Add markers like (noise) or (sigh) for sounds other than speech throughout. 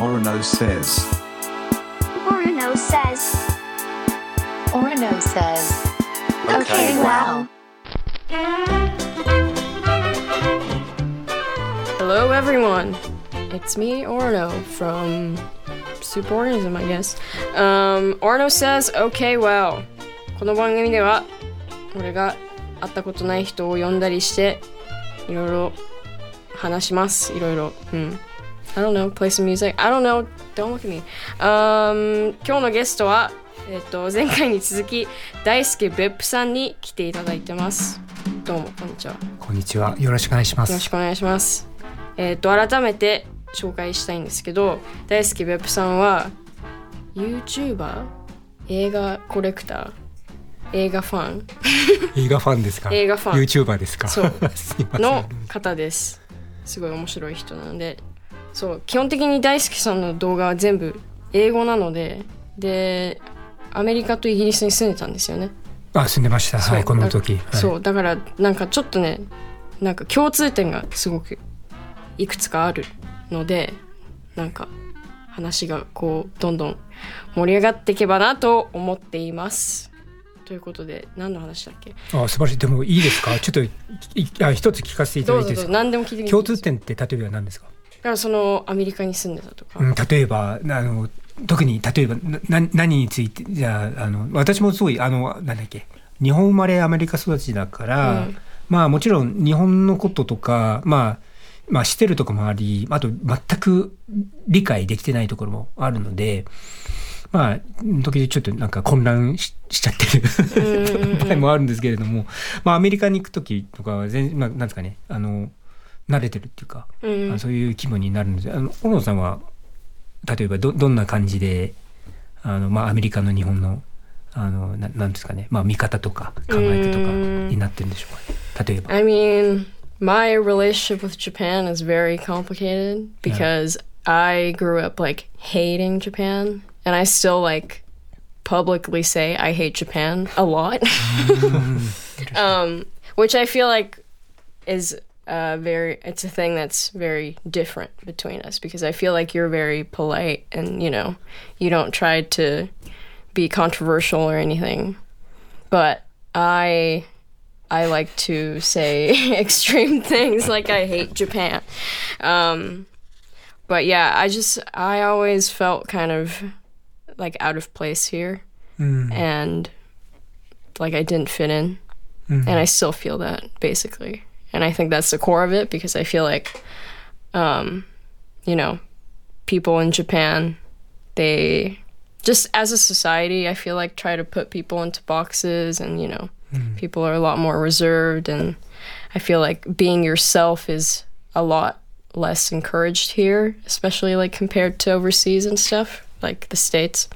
Orono says. Orono says. Orono says. Okay, wow. Hello, everyone. It's me, Orno, from Superorganism, I guess. Um, Orno says, okay, well. この番組では、俺が会ったことない人を呼んだりして、いろいろ話します。いろいろ。うん。I don't know, play some music. I don't know, don't look at me. Um, 今日のゲストは、えっ、と、前回に続き、大輔別府さんに来ていただいてます。どうも、こんにちは。こんにちは。よろしくお願いしまよろしす。くお願いします。えっ、と改めて紹介したいんですけど、大好き別府さんは YouTuber 映画コレクター？映画ファン？映画ファンですか？(laughs) 映画ファン YouTuber ですか？そう。(laughs) の方です。すごい面白い人なので、そう基本的に大好きさんの動画は全部英語なので、でアメリカとイギリスに住んでたんですよね。あ、住んでました。はい、この時。だそうだからなんかちょっとねなんか共通点がすごくいくつかあるのでなんか話がこうどんどん盛り上がっていけばなと思っています。ということで何の話だっけ？はい。あ、素晴らしい。でもいいですか？ちょっといあ一つ聞かせていただいうていいですか？何でも聞いて共通点って例えば何ですか？だからそのアメリカに住んでたとか、うん、例えば、あの、特に例えばな何についてじゃああの私もすごいあのなんだっけ日本生まれアメリカ育ちだから、うん。まあもちろん日本のこととかまあまあ知ってるところもありあと全く理解できてないところもあるのでまあ時々ちょっとなんか混乱ししちゃってる (laughs) 場合もあるんですけれども、まあアメリカに行く時とかは全然まあなんですかねあの慣れてるっていうか、うんあそういう気分になるのであの小野さんは例えばどどんな感じであの、まあ、アメリカの日本のあのななんですかね、まあ、見方とか考え方とかになってるんでしょうかね例えば。 I mean, my relationship with Japan is very complicated because I grew up like hating Japan and I still like publicly say I hate Japan a lot. (laughs) (laughs) um, which I feel like is uh, very it's a thing that's very different between us because I feel like you're very polite and you know you don't try to be controversial or anything but I I like to say (laughs) extreme things like I hate Japan. Um, but yeah, I just I always felt kind of like out of place here and like I didn't fit in. And I still feel that basically. And I think that's the core of it because I feel like um, you know, people in Japan they just as a society, I feel like try to put people into boxes and, you know, people are a lot more reserved and I feel like being yourself is a lot less encouraged here, especially like compared to overseas and stuff, like the States.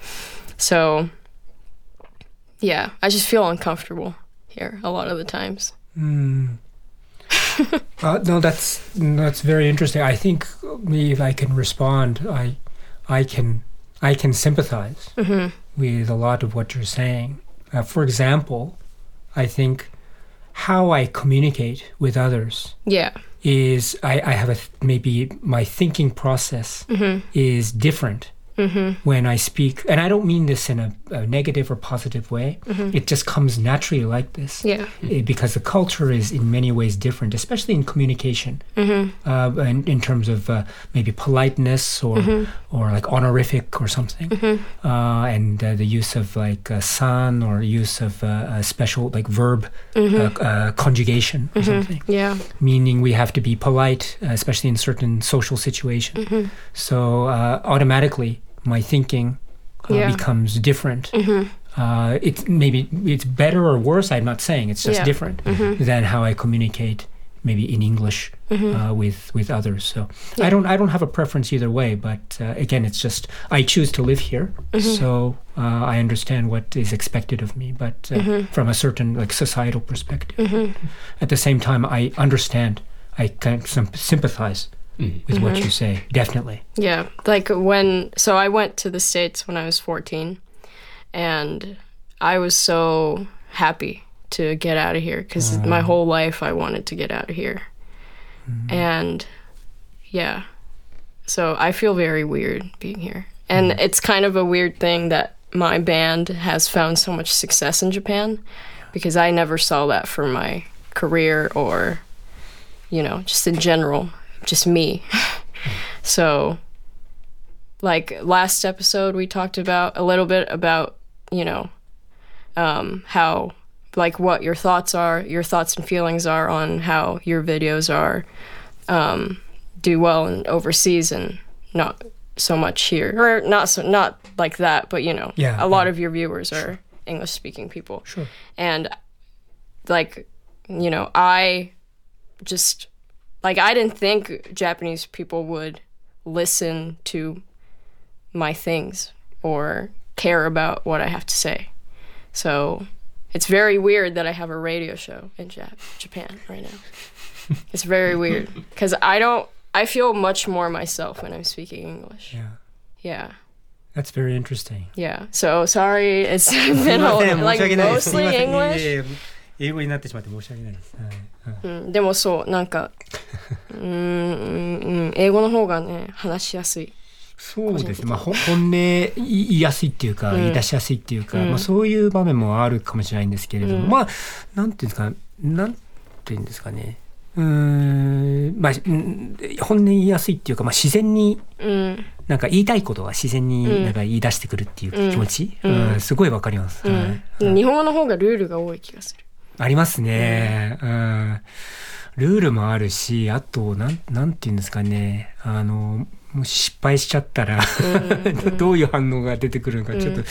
So yeah, I just feel uncomfortable here a lot of the times. (laughs) Uh, no, that's that's very interesting. I think maybe if I can respond, I I can I can sympathize with a lot of what you're saying. Uh, for example, I think how I communicate with others Yeah. is I, I have a maybe my thinking process is different when I speak, and I don't mean this in a, a negative or positive way. It just comes naturally like this. Yeah. Eh, because the culture is in many ways different, especially in communication, Hmm. uh, in, in terms of uh, maybe politeness or or like honorific or something, uh, and uh, the use of like uh, san or use of uh, a special like verb uh, uh, conjugation or something Yeah. meaning we have to be polite, especially in certain social situations. So uh, automatically, my thinking uh, Yeah. becomes different. Uh, it's maybe it's better or worse. I'm not saying it's just Yeah. different than how I communicate maybe in English uh, with with others. So I don't I don't have a preference either way. But uh, again, it's just I choose to live here, so uh, I understand what is expected of me. But uh, from a certain like societal perspective, at the same time, I understand. I can sym- sympathize Mm, with what you mm-hmm. say. Definitely. Yeah, like when so I went to the states when I was 14 and I was so happy to get out of here cuz my whole life I wanted to get out of here. Mm-hmm. And yeah. So I feel very weird being here. And mm-hmm. it's kind of a weird thing that my band has found so much success in Japan because I never saw that for my career or, you know, just in general, just me. so, like last episode, we talked about a little bit about, you know, um, how, like, what your thoughts are, your thoughts and feelings are on how your videos are um, do well in overseas and not so much here, or not so not like that, but you know, Yeah, a lot yeah. of your viewers are English speaking people, Sure. and like, you know, I just like I didn't think Japanese people would listen to my things or care about what I have to say. So it's very weird that I have a radio show in Jap- Japan right now. (laughs) it's very weird because I don't. I feel much more myself when I'm speaking English. Yeah. Yeah. That's very interesting. Yeah. So sorry, it's (laughs) been a, like mostly English, え英語になってしまって申し訳ないです。はい。はい。うんでもそうなんかうーんうんうん英語の方がね話しやすい。そうです。ね。まあ、ほ本音言いやすいっていうか、言い出しやすいっていうか、まあ、そういう場面もあるかもしれないんですけれども、まあ、なんていうん。ですか、なんていうんですかね。うーん、まあ、うん本音言いやすいっていうか、まあ、自然に、うん。なんか言いたいことが自然になんか言い出してくるっていう気持ち、うん。すごいわかります、はい。日本語の方がルールが多い気がする。ありますね。うん。ルールもあるし、あと、なん、なんていうんですかね。あの、もし失敗しちゃったら、どういう反応が出てくるのか、ちょっと、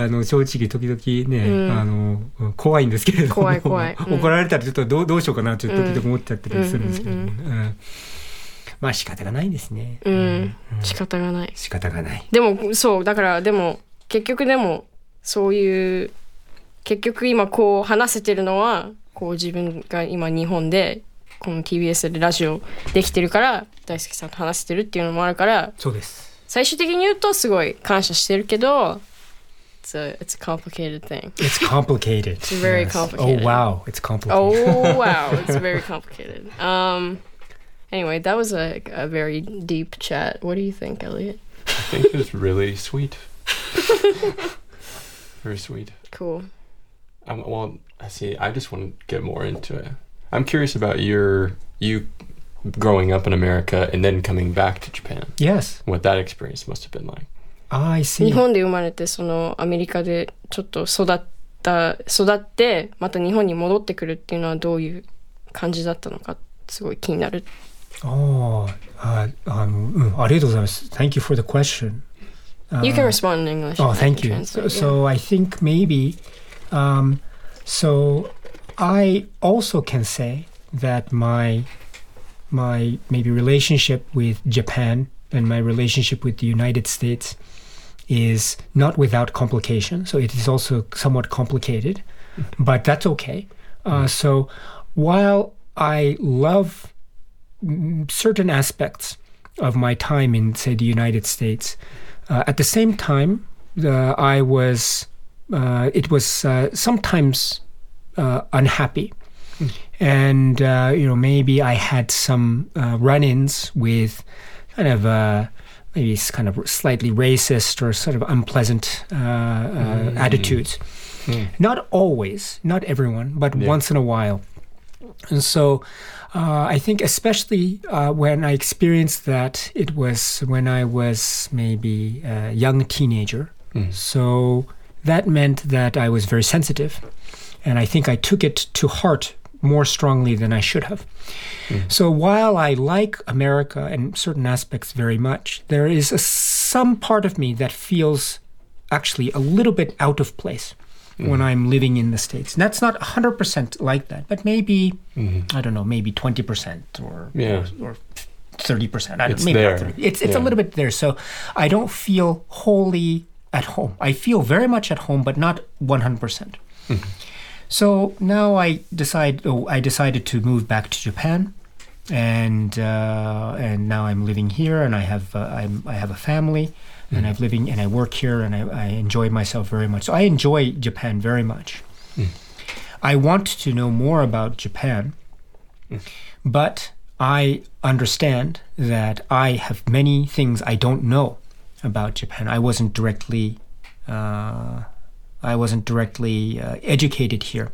あの、正直時々ね、あの、怖いんですけれども。怖い怖いうん怒られたらちょっとどう、どうしようかな、ちょっと時々思っちゃったりするんですけども。うんまあ仕方がないですね。うん、仕方がない。仕方がない。でもそうだからでも結局でもそういう結局今こう話せてるのはこう自分が今日本でこの TBS でラジオできてるから大輔さんと話せてるっていうのもあるからそうです。最終的に言うとすごい感謝してるけど it's a, it's a complicated thing It's complicated. It's very Yes. complicated. Oh wow, it's complicated. oh wow it's very complicated um anyway that was a, a very deep chat what do you think Elliot I think it's really sweet. Very sweet. cool Um, well, I see. I just want to get more into it. I'm curious about your you growing up in America and then coming back to Japan. Yes, What that experience must have been like. I see. 日本で生まれてそのアメリカでちょっと育った育ってまた日本に戻ってくるっていうのはどういう感じだったのかすごい気になる。ああ、ああの、うん、ありがとうございます。Thank you for the question. You can respond in English. Oh, and I thank can you. translate, So, so I think maybe, um, so I also can say that my my maybe relationship with Japan and my relationship with the United States is not without complication. So it is also somewhat complicated, but that's okay. Uh, so while I love certain aspects of my time in, say, the United States, uh, at the same time, uh, I was, uh, it was uh, sometimes uh, unhappy. And, uh, you know, maybe I had some uh, run ins with kind of uh, maybe s- kind of slightly racist or sort of unpleasant uh, uh, attitudes. Not always, not everyone, but Yeah. once in a while. And so uh, I think, especially uh, when I experienced that, it was when I was maybe a young teenager. So that meant that I was very sensitive. And I think I took it to heart more strongly than I should have. Mm-hmm. So while I like America and certain aspects very much, there is a, some part of me that feels actually a little bit out of place mm-hmm. when I'm living in the States. And that's not 100% like that, but maybe, mm-hmm. I don't know, maybe 20% or, Yeah. or, or 30%. I don't, It's maybe not there. 30. It's, it's a little bit there. So I don't feel wholly at home. I feel very much at home, but not 100%. percent So now I decide. Oh, I decided to move back to Japan, and uh, and now I'm living here, and I have uh, I'm, I have a family, and I'm living and I work here, and I, I enjoy myself very much. So I enjoy Japan very much. I want to know more about Japan, but I understand that I have many things I don't know about Japan. I wasn't directly, uh, I wasn't directly uh, educated here,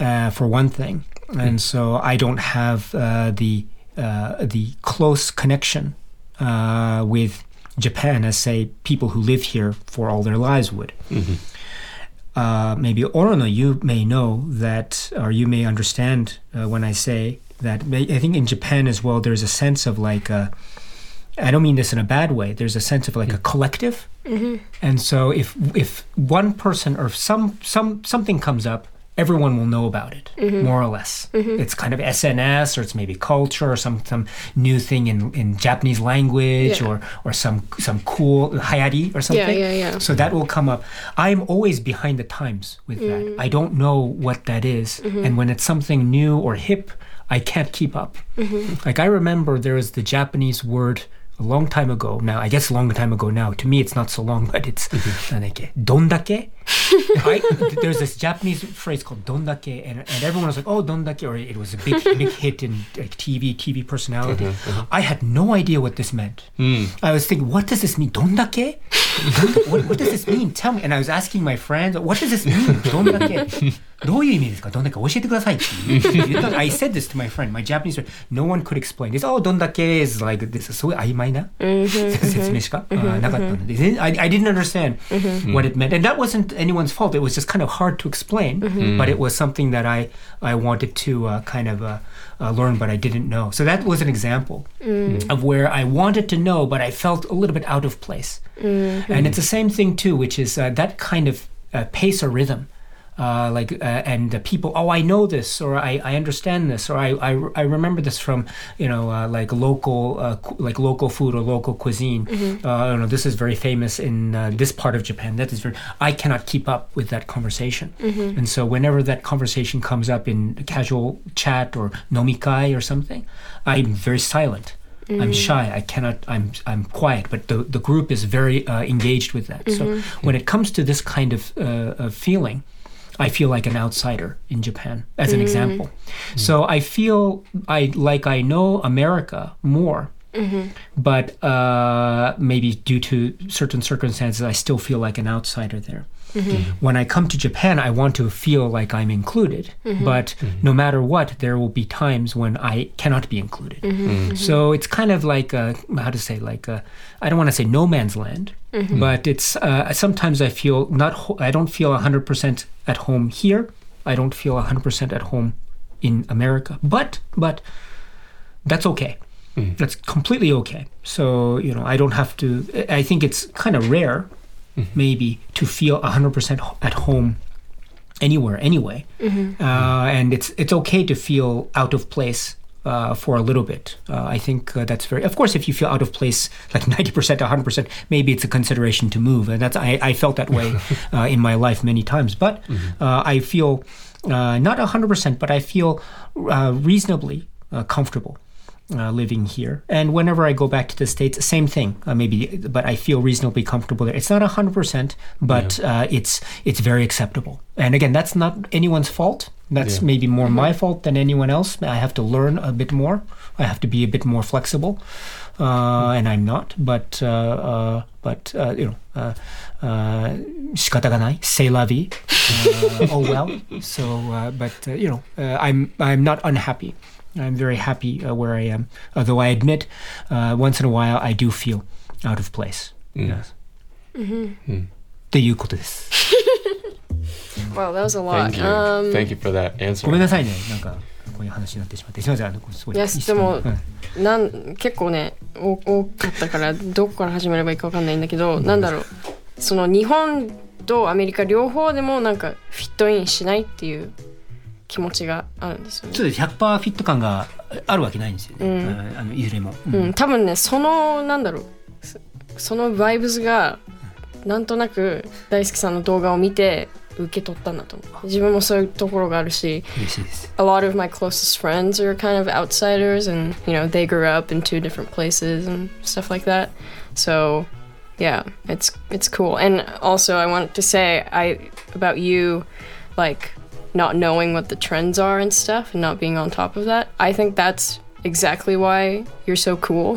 uh, for one thing, and so I don't have uh, the uh, the close connection uh, with Japan as say people who live here for all their lives would. Uh, maybe Orono, you may know that, or you may understand uh, when I say that. I think in Japan as well, there's a sense of like, a, I don't mean this in a bad way. There's a sense of like a mm-hmm. collective, mm-hmm. and so if if one person or some some something comes up, everyone will know about it, mm-hmm. more or less. It's kind of SNS or it's maybe culture or some some new thing in, in Japanese language Yeah. or or some some cool hayari or something. yeah, yeah. So that will come up. I'm always behind the times with that. Mm. I don't know what that is. and when it's something new or hip, I can't keep up. Like I remember there was the Japanese word a long time ago now, I guess a long time ago now, to me it's not so long, (laughs) but it's mm-hmm. dondake. (laughs) Right? there's this Japanese phrase called dondake, and, and everyone was like, oh, dondake, or it was a big, (laughs) big hit in like, TV, TV personality. Mm-hmm, mm-hmm. I had no idea what this meant. Mm. I was thinking, what does this mean? Dondake? what, what does this mean? Tell me. And I was asking my friends, what does this mean? Dondake? どういう意味ですかどんだけ教えてくださいって言った (laughs) I said this to my friend, my Japanese friend. No one could explain this. Oh, どんだけ is like this. すごい曖昧な説明しかあーなかったので。で I, I didn't understand what it meant. And that wasn't anyone's fault. It was just kind of hard to explain. But it was something that I, I wanted to uh, kind of uh, uh, learn, but I didn't know. So that was an example of where I wanted to know, but I felt a little bit out of place. And it's the same thing, too, which is uh, that kind of uh, pace or rhythm uh, like uh, and the people oh i know this or i, I understand this or I, I, I remember this from you know uh, like local uh, like local food or local cuisine uh, i don't know this is very famous in uh, this part of japan that is very i cannot keep up with that conversation and so whenever that conversation comes up in casual chat or nomikai or something i'm very silent I'm shy. I cannot. I'm. I'm quiet. But the the group is very uh, engaged with that. So when it comes to this kind of, uh, of feeling, I feel like an outsider in Japan, as an mm. example. Mm. So I feel I like I know America more, mm-hmm. but uh, maybe due to certain circumstances, I still feel like an outsider there. Mm-hmm. When I come to Japan, I want to feel like I'm included, mm-hmm. but mm-hmm. no matter what, there will be times when I cannot be included. So it's kind of like a, how to say like I I don't want to say no man's land, but it's uh, sometimes I feel not ho- I don't feel 100% at home here. I don't feel 100% at home in America. But but that's okay. Mm. That's completely okay. So, you know, I don't have to I think it's kind of rare maybe to feel 100% at home anywhere anyway. Uh, and it's it's okay to feel out of place uh, for a little bit. Uh, I think uh, that's very. Of course, if you feel out of place, like (laughs) ninety percent, hundred percent, maybe it's a consideration to move. And that's I, I felt that way (laughs) uh, in my life many times. But uh, I feel uh, not hundred percent, but I feel uh, reasonably uh, comfortable Uh, living here, and whenever I go back to the states, same thing. Uh, maybe, but I feel reasonably comfortable there. It's not hundred percent, but uh, it's it's very acceptable. And again, that's not anyone's fault. That's Yeah. maybe more my fault than anyone else. I have to learn a bit more. I have to be a bit more flexible, uh, and I'm not. But uh, uh, but uh, you know, uh, uh, 仕方がない. C'est la vie. Uh, oh well. So, uh, but uh, you know, uh, I'm I'm not unhappy. I'm very happy uh, where I am. Although I admit, uh, once in a while, I do feel out of place. Yes. っていうことです。Wow, that was a lot. Thank you. Um, Thank you for that ごめん answer. なさいね。なんかこういう話になってしまって。すみません。あのすごい。緒にでもはいなん結構ねお多かったからどこから始めればいいかわかんないんだけど、なんだろうその日本とアメリカ両方でもなんかフィットインしないっていう気持ちがあるんですよね。そうです。100%フィット感があるわけないんですよね。あのいずれも。うんうん、多分ねそのなんだろうそそのバイブスがなんとなく大好きさんの動画を見て受け取ったんだと思う自分もそういうところがあるし嬉しいです。a lot of my closest friends are kind of outsiders and you know they grew up in two different places and stuff like that so yeah it's it's cool and also i wanted to say i about you like not knowing what the trends are and stuff and not being on top of that i think that's exactly why you're so cool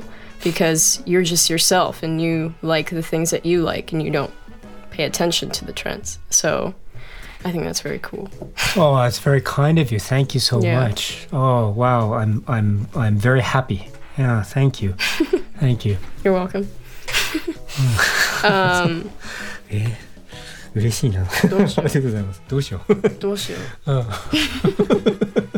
because you're just yourself and you like the things that you like and you don't pay attention to the trends. So I think that's very cool. (laughs) Oh, that's very kind of you. Thank you so Yeah. much. Oh, wow. I'm I'm I'm very happy. Yeah, thank you. (laughs) thank you. You're welcome. (laughs) um, え嬉しいな。(laughs) ありがとうございます。どうしよう。どうしよう。どうしよう。